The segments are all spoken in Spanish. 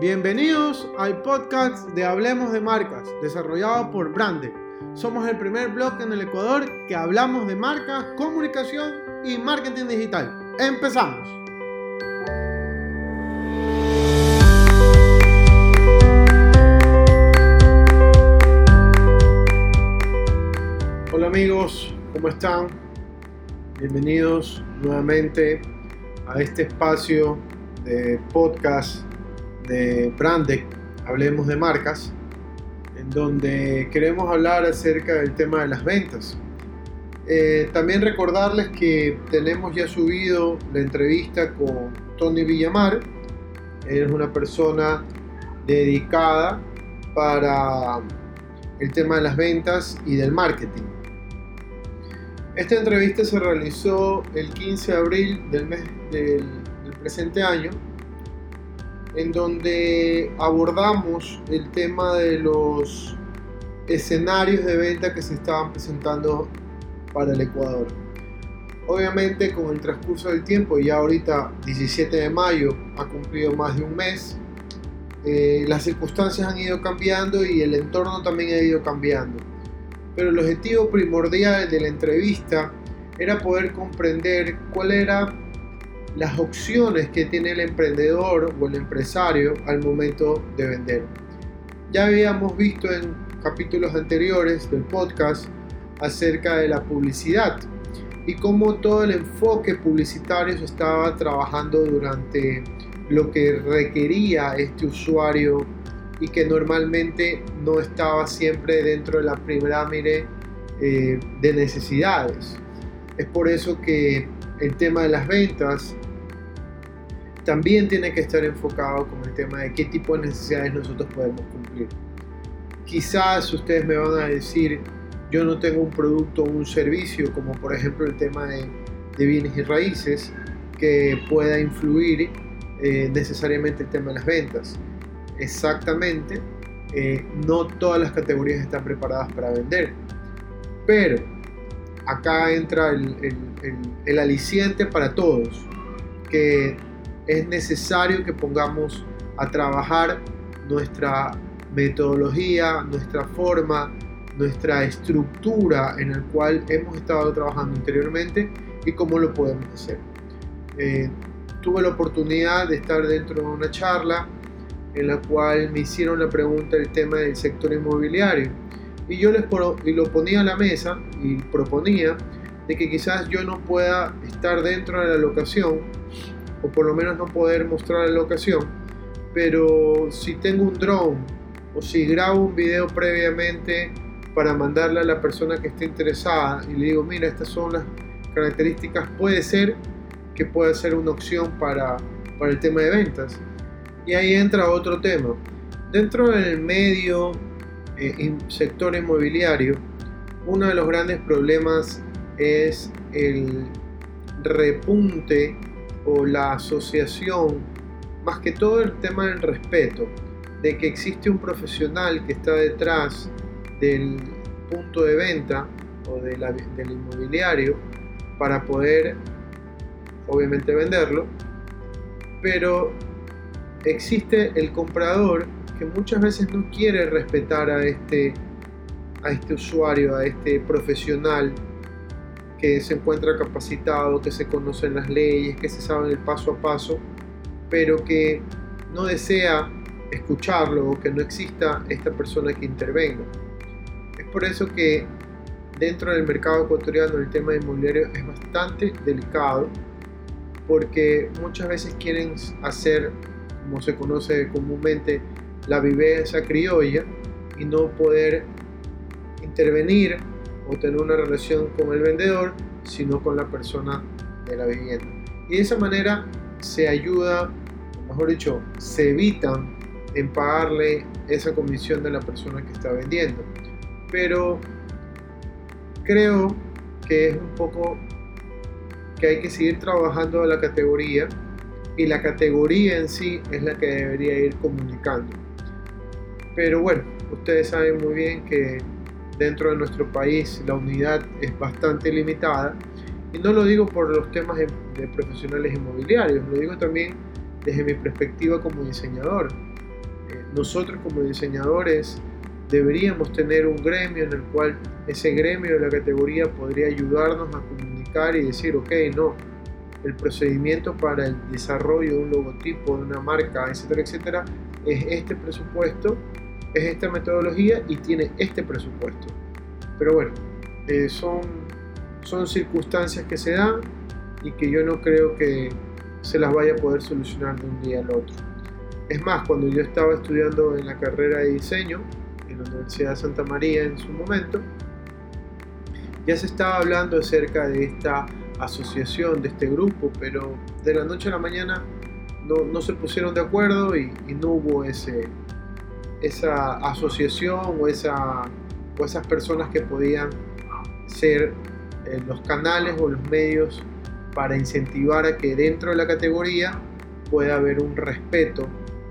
Bienvenidos al podcast de Hablemos de Marcas, desarrollado por Brande. Somos el primer blog en el Ecuador que hablamos de marcas, comunicación y marketing digital. Empezamos. Hola amigos, ¿cómo están? Bienvenidos nuevamente a este espacio de podcast de Brandec, Hablemos de Marcas, en donde queremos hablar acerca del tema de las ventas. Eh, también recordarles que tenemos ya subido la entrevista con Tony Villamar. Es una persona dedicada para el tema de las ventas y del marketing. Esta entrevista se realizó el 15 de abril del, mes, del presente año en donde abordamos el tema de los escenarios de venta que se estaban presentando para el Ecuador. Obviamente con el transcurso del tiempo, ya ahorita 17 de mayo ha cumplido más de un mes, eh, las circunstancias han ido cambiando y el entorno también ha ido cambiando. Pero el objetivo primordial de la entrevista era poder comprender cuál era las opciones que tiene el emprendedor o el empresario al momento de vender. Ya habíamos visto en capítulos anteriores del podcast acerca de la publicidad y cómo todo el enfoque publicitario se estaba trabajando durante lo que requería este usuario y que normalmente no estaba siempre dentro de la pirámide eh, de necesidades. Es por eso que el tema de las ventas también tiene que estar enfocado con el tema de qué tipo de necesidades nosotros podemos cumplir. Quizás ustedes me van a decir, yo no tengo un producto o un servicio, como por ejemplo el tema de, bienes y raíces, que pueda influir eh, necesariamente el tema de las ventas. Exactamente, eh, no todas las categorías están preparadas para vender, pero acá entra el, el, el aliciente para todos, que es necesario que pongamos a trabajar nuestra metodología, nuestra forma, nuestra estructura en el cual hemos estado trabajando anteriormente y cómo lo podemos hacer. Eh, tuve la oportunidad de estar dentro de una charla en la cual me hicieron la pregunta del tema del sector inmobiliario y yo les y lo ponía a la mesa y proponía de que quizás yo no pueda estar dentro de la locación o por lo menos no poder mostrar la locación. Pero si tengo un drone o si grabo un video previamente para mandarle a la persona que esté interesada y le digo, mira, estas son las características, puede ser que pueda ser una opción para, para el tema de ventas. Y ahí entra otro tema. Dentro del medio eh, sector inmobiliario, uno de los grandes problemas es el repunte o la asociación, más que todo el tema del respeto, de que existe un profesional que está detrás del punto de venta o de del inmobiliario para poder obviamente venderlo, pero existe el comprador que muchas veces no quiere respetar a este, a este usuario, a este profesional que se encuentra capacitado, que se conocen las leyes, que se saben el paso a paso, pero que no desea escucharlo o que no exista esta persona que intervenga. Es por eso que dentro del mercado ecuatoriano el tema inmobiliario es bastante delicado porque muchas veces quieren hacer, como se conoce comúnmente, la viveza criolla y no poder intervenir o tener una relación con el vendedor, sino con la persona de la vivienda. Y de esa manera se ayuda, mejor dicho, se evitan en pagarle esa comisión de la persona que está vendiendo. Pero creo que es un poco que hay que seguir trabajando a la categoría y la categoría en sí es la que debería ir comunicando. Pero bueno, ustedes saben muy bien que dentro de nuestro país la unidad es bastante limitada. Y no lo digo por los temas de, profesionales inmobiliarios, lo digo también desde mi perspectiva como diseñador. eh, nosotros como diseñadores deberíamos tener un gremio en el cual ese gremio de la categoría podría ayudarnos a comunicar y decir, ok, no, el procedimiento para el desarrollo de un logotipo, de una marca, etcétera, etcétera, es este presupuesto, es esta metodología y tiene este presupuesto. Pero bueno, eh, son, son circunstancias que se dan y que yo no creo que se las vaya a poder solucionar de un día al otro. Es más, cuando yo estaba estudiando en la carrera de diseño en la Universidad de Santa María en su momento, ya se estaba hablando acerca de esta asociación, de este grupo, pero de la noche a la mañana no, no se pusieron de acuerdo y, no hubo ese, esa asociación o, esa, o esas personas que podían ser eh, los canales o los medios para incentivar a que dentro de la categoría pueda haber un respeto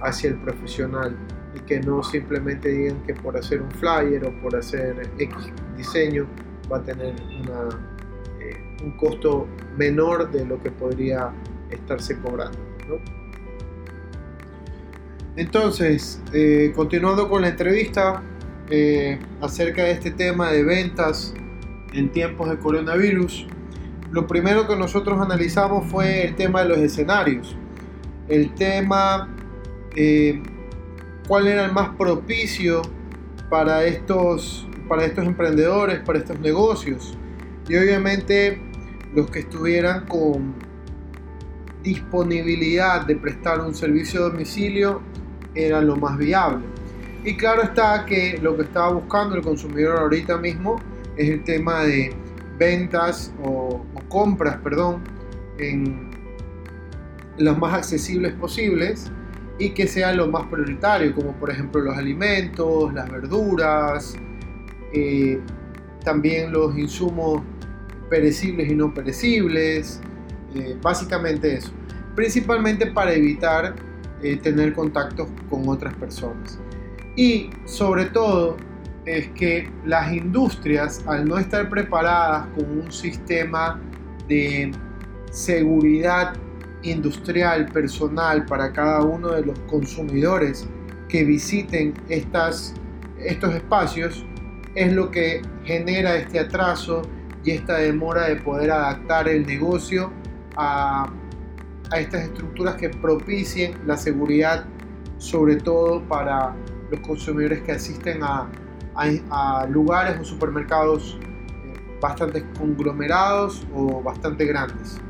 hacia el profesional y que no simplemente digan que por hacer un flyer o por hacer X diseño va a tener eh, un costo menor de lo que podría estarse cobrando. Entonces, eh, continuando con la entrevista eh, acerca de este tema de ventas en tiempos de coronavirus, lo primero que nosotros analizamos fue el tema de los escenarios. El tema, eh, cuál era el más propicio para estos, para estos emprendedores, para estos negocios. Y obviamente los que estuvieran con disponibilidad de prestar un servicio de domicilio era lo más viable. Y claro está que lo que estaba buscando el consumidor ahorita mismo es el tema de ventas o, compras, perdón, en los más accesibles posibles y que sea lo más prioritario, como por ejemplo los alimentos, las verduras, eh, también los insumos perecibles y no perecibles, eh, básicamente eso. Principalmente para evitar eh, tener contactos con otras personas. Y sobre todo es que las industrias, al no estar preparadas con un sistema de seguridad industrial personal para cada uno de los consumidores que visiten estas, estos espacios, es lo que genera este atraso y esta demora de poder adaptar el negocio a, a estas estructuras que propicien la seguridad, sobre todo para los consumidores que asisten a, a, lugares o supermercados eh, bastante conglomerados o bastante grandes.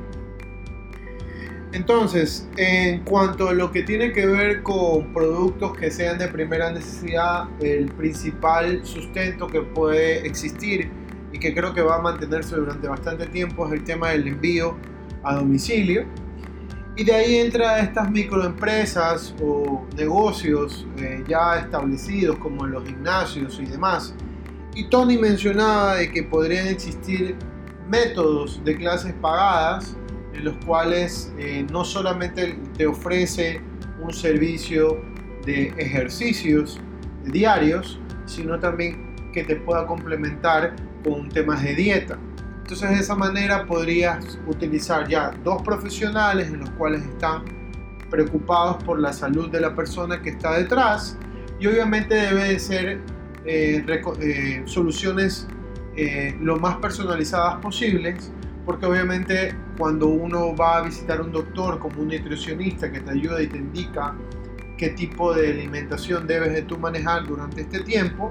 Entonces, en cuanto a lo que tiene que ver con productos que sean de primera necesidad, el principal sustento que puede existir y que creo que va a mantenerse durante bastante tiempo es el tema del envío a domicilio. Y de ahí entra estas microempresas o negocios eh, ya establecidos como los gimnasios y demás. Y Tony mencionaba de que podrían existir métodos de clases pagadas en los cuales eh, no solamente te ofrece un servicio de ejercicios diarios, sino también que te pueda complementar con temas de dieta. Entonces de esa manera podrías utilizar ya dos profesionales en los cuales están preocupados por la salud de la persona que está detrás y obviamente debe de ser eh, eh, soluciones eh, lo más personalizadas posibles porque obviamente cuando uno va a visitar un doctor como un nutricionista que te ayuda y te indica qué tipo de alimentación debes de tú manejar durante este tiempo,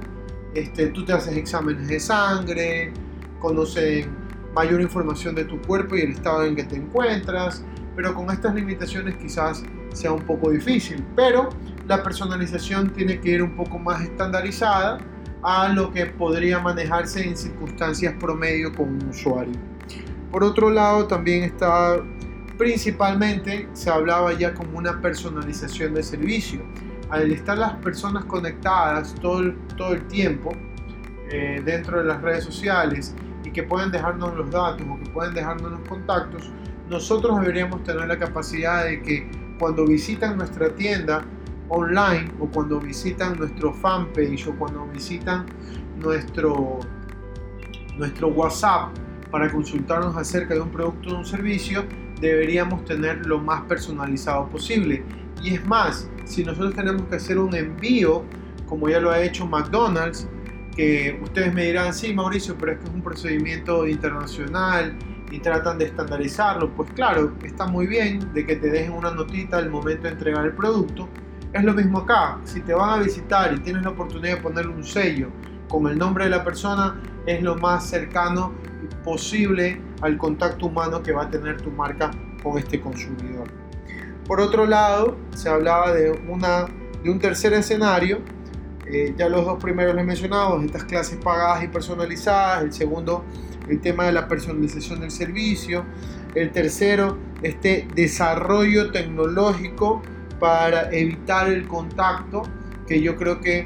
este, tú te haces exámenes de sangre, conocen mayor información de tu cuerpo y el estado en que te encuentras, pero con estas limitaciones quizás sea un poco difícil, pero la personalización tiene que ir un poco más estandarizada a lo que podría manejarse en circunstancias promedio con un usuario. Por otro lado, también está principalmente, se hablaba ya como una personalización de servicio. Al estar las personas conectadas todo el, todo el tiempo eh, dentro de las redes sociales que pueden dejarnos los datos o que pueden dejarnos los contactos, nosotros deberíamos tener la capacidad de que cuando visitan nuestra tienda online o cuando visitan nuestro fanpage o cuando visitan nuestro, nuestro WhatsApp para consultarnos acerca de un producto o un servicio, deberíamos tener lo más personalizado posible. Y es más, si nosotros tenemos que hacer un envío, como ya lo ha hecho McDonald's, que ustedes me dirán, sí, Mauricio, pero es que es un procedimiento internacional y tratan de estandarizarlo. Pues claro, está muy bien de que te dejen una notita al momento de entregar el producto. Es lo mismo acá, si te van a visitar y tienes la oportunidad de ponerle un sello con el nombre de la persona, es lo más cercano posible al contacto humano que va a tener tu marca con este consumidor. Por otro lado, se hablaba de, una, de un tercer escenario eh, ya los dos primeros les he mencionado, estas clases pagadas y personalizadas. El segundo, el tema de la personalización del servicio. El tercero, este desarrollo tecnológico para evitar el contacto, que yo creo que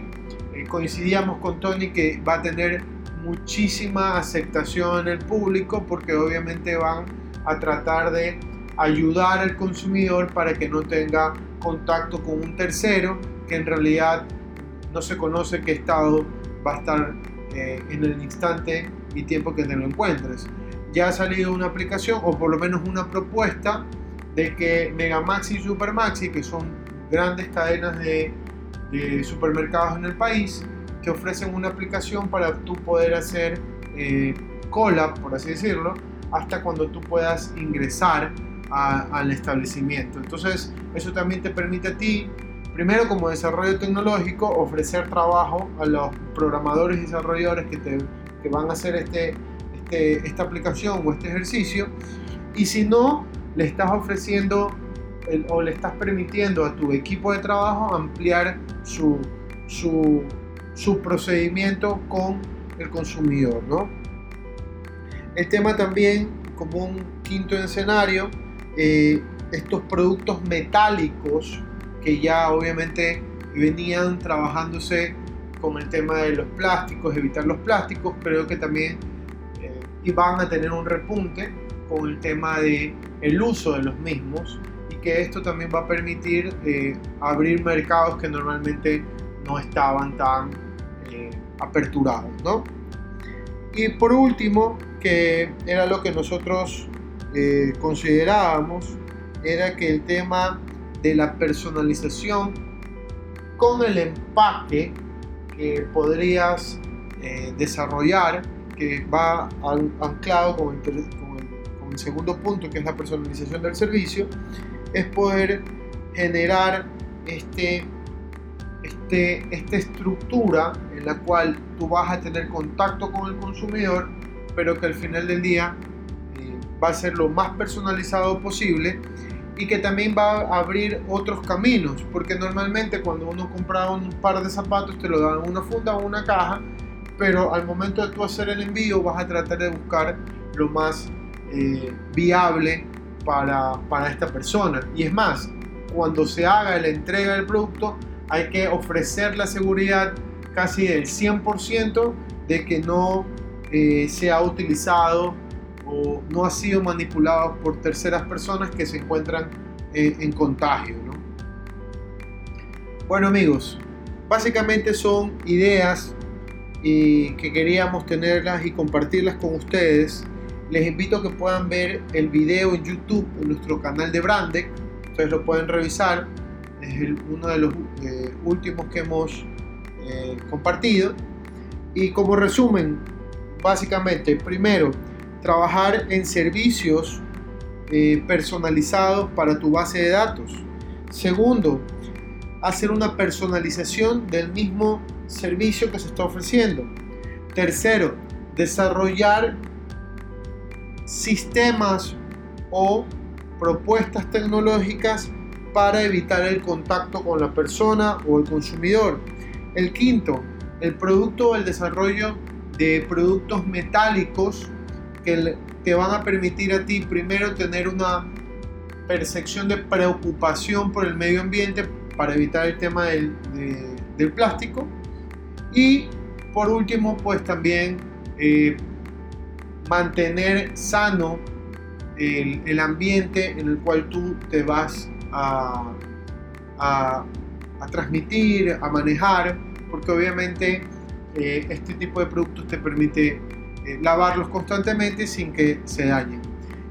eh, coincidíamos con Tony que va a tener muchísima aceptación en el público porque obviamente van a tratar de ayudar al consumidor para que no tenga contacto con un tercero que en realidad no se conoce qué estado va a estar eh, en el instante y tiempo que te lo encuentres. Ya ha salido una aplicación o por lo menos una propuesta de que Megamaxi y Supermaxi, que son grandes cadenas de, supermercados en el país, que ofrecen una aplicación para tú poder hacer eh, cola, por así decirlo, hasta cuando tú puedas ingresar al establecimiento. Entonces, eso también te permite a ti primero como desarrollo tecnológico, ofrecer trabajo a los programadores y desarrolladores que, te, que van a hacer este, este, esta aplicación o este ejercicio. Y si no, le estás ofreciendo o le estás permitiendo a tu equipo de trabajo ampliar su, su, su procedimiento con el consumidor. ¿no? El tema también, como un quinto escenario, eh, estos productos metálicos que ya obviamente venían trabajándose con el tema de los plásticos, evitar los plásticos, creo que también eh, iban a tener un repunte con el tema de el uso de los mismos y que esto también va a permitir eh, abrir mercados que normalmente no estaban tan eh, aperturados, ¿no? Y por último, que era lo que nosotros considerábamos, era que el tema de la personalización con el empaque que podrías eh, desarrollar, que va anclado con el, segundo punto, que es la personalización del servicio, es poder generar este, este, esta estructura en la cual tú vas a tener contacto con el consumidor, pero que al final del día eh, va a ser lo más personalizado posible y que también va a abrir otros caminos, porque normalmente cuando uno compra un par de zapatos te lo dan en una funda o una caja, pero al momento de tú hacer el envío vas a tratar de buscar lo más eh, viable para, para esta persona. Y es más, cuando se haga la entrega del producto, hay que ofrecer la seguridad casi del 100% de que no eh, utilizado o no ha sido manipulado por terceras personas que se encuentran en, contagio. Bueno amigos, básicamente son ideas y que queríamos tenerlas y compartirlas con ustedes. Les invito a que puedan ver el video en YouTube en nuestro canal de Brandec. Ustedes lo pueden revisar. Es uno de los eh, últimos que hemos eh, compartido. Y como resumen, básicamente, primero, trabajar en servicios eh, personalizados para tu base de datos. Segundo, hacer una personalización del mismo servicio que se está ofreciendo. Tercero, desarrollar sistemas o propuestas tecnológicas para evitar el contacto con la persona o el consumidor. El quinto, el producto o el desarrollo de productos metálicos que te van a permitir a ti primero tener una percepción de preocupación por el medio ambiente para evitar el tema del, plástico. Y por último pues también eh, mantener sano el, ambiente en el cual tú te vas a transmitir, a manejar, porque obviamente eh, este tipo de productos te permite eh, lavarlos constantemente sin que se dañen.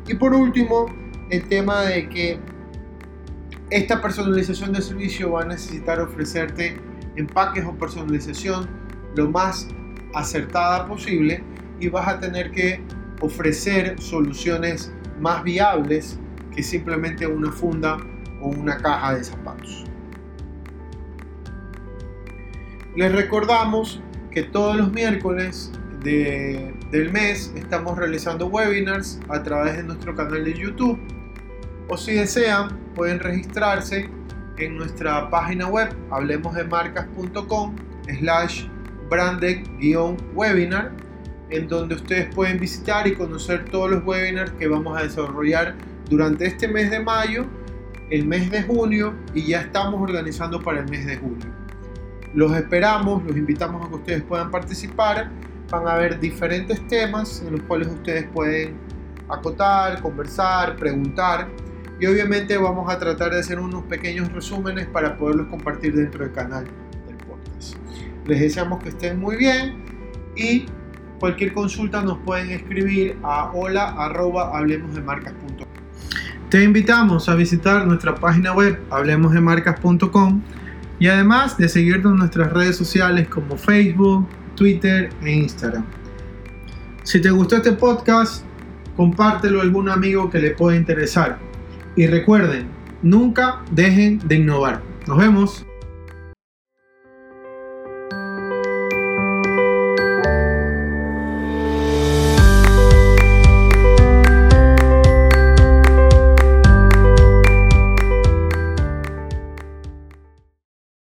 Y por último, el tema de que esta personalización de servicio va a necesitar ofrecerte empaques o personalización lo más acertada posible y vas a tener que ofrecer soluciones más viables que simplemente una funda o una caja de zapatos. Les recordamos que todos los miércoles del mes estamos realizando webinars a través de nuestro canal de YouTube o si desean pueden registrarse en nuestra página web hablemosdemarcas.com slash branded-webinar en donde ustedes pueden visitar y conocer todos los webinars que vamos a desarrollar durante este mes de mayo, el mes de junio y ya estamos organizando para el mes de julio. Los esperamos, los invitamos a que ustedes puedan participar. Van a haber diferentes temas en los cuales ustedes pueden acotar, conversar, preguntar. Y obviamente vamos a tratar de hacer unos pequeños resúmenes para poderlos compartir dentro del canal del podcast. Les deseamos que estén muy bien y cualquier consulta nos pueden escribir a hola Te invitamos a visitar nuestra página web hablemosdemarcas.com y además de seguirnos en nuestras redes sociales como Facebook, Twitter e Instagram. Si te gustó este podcast, compártelo a algún amigo que le pueda interesar. Y recuerden, nunca dejen de innovar. Nos vemos.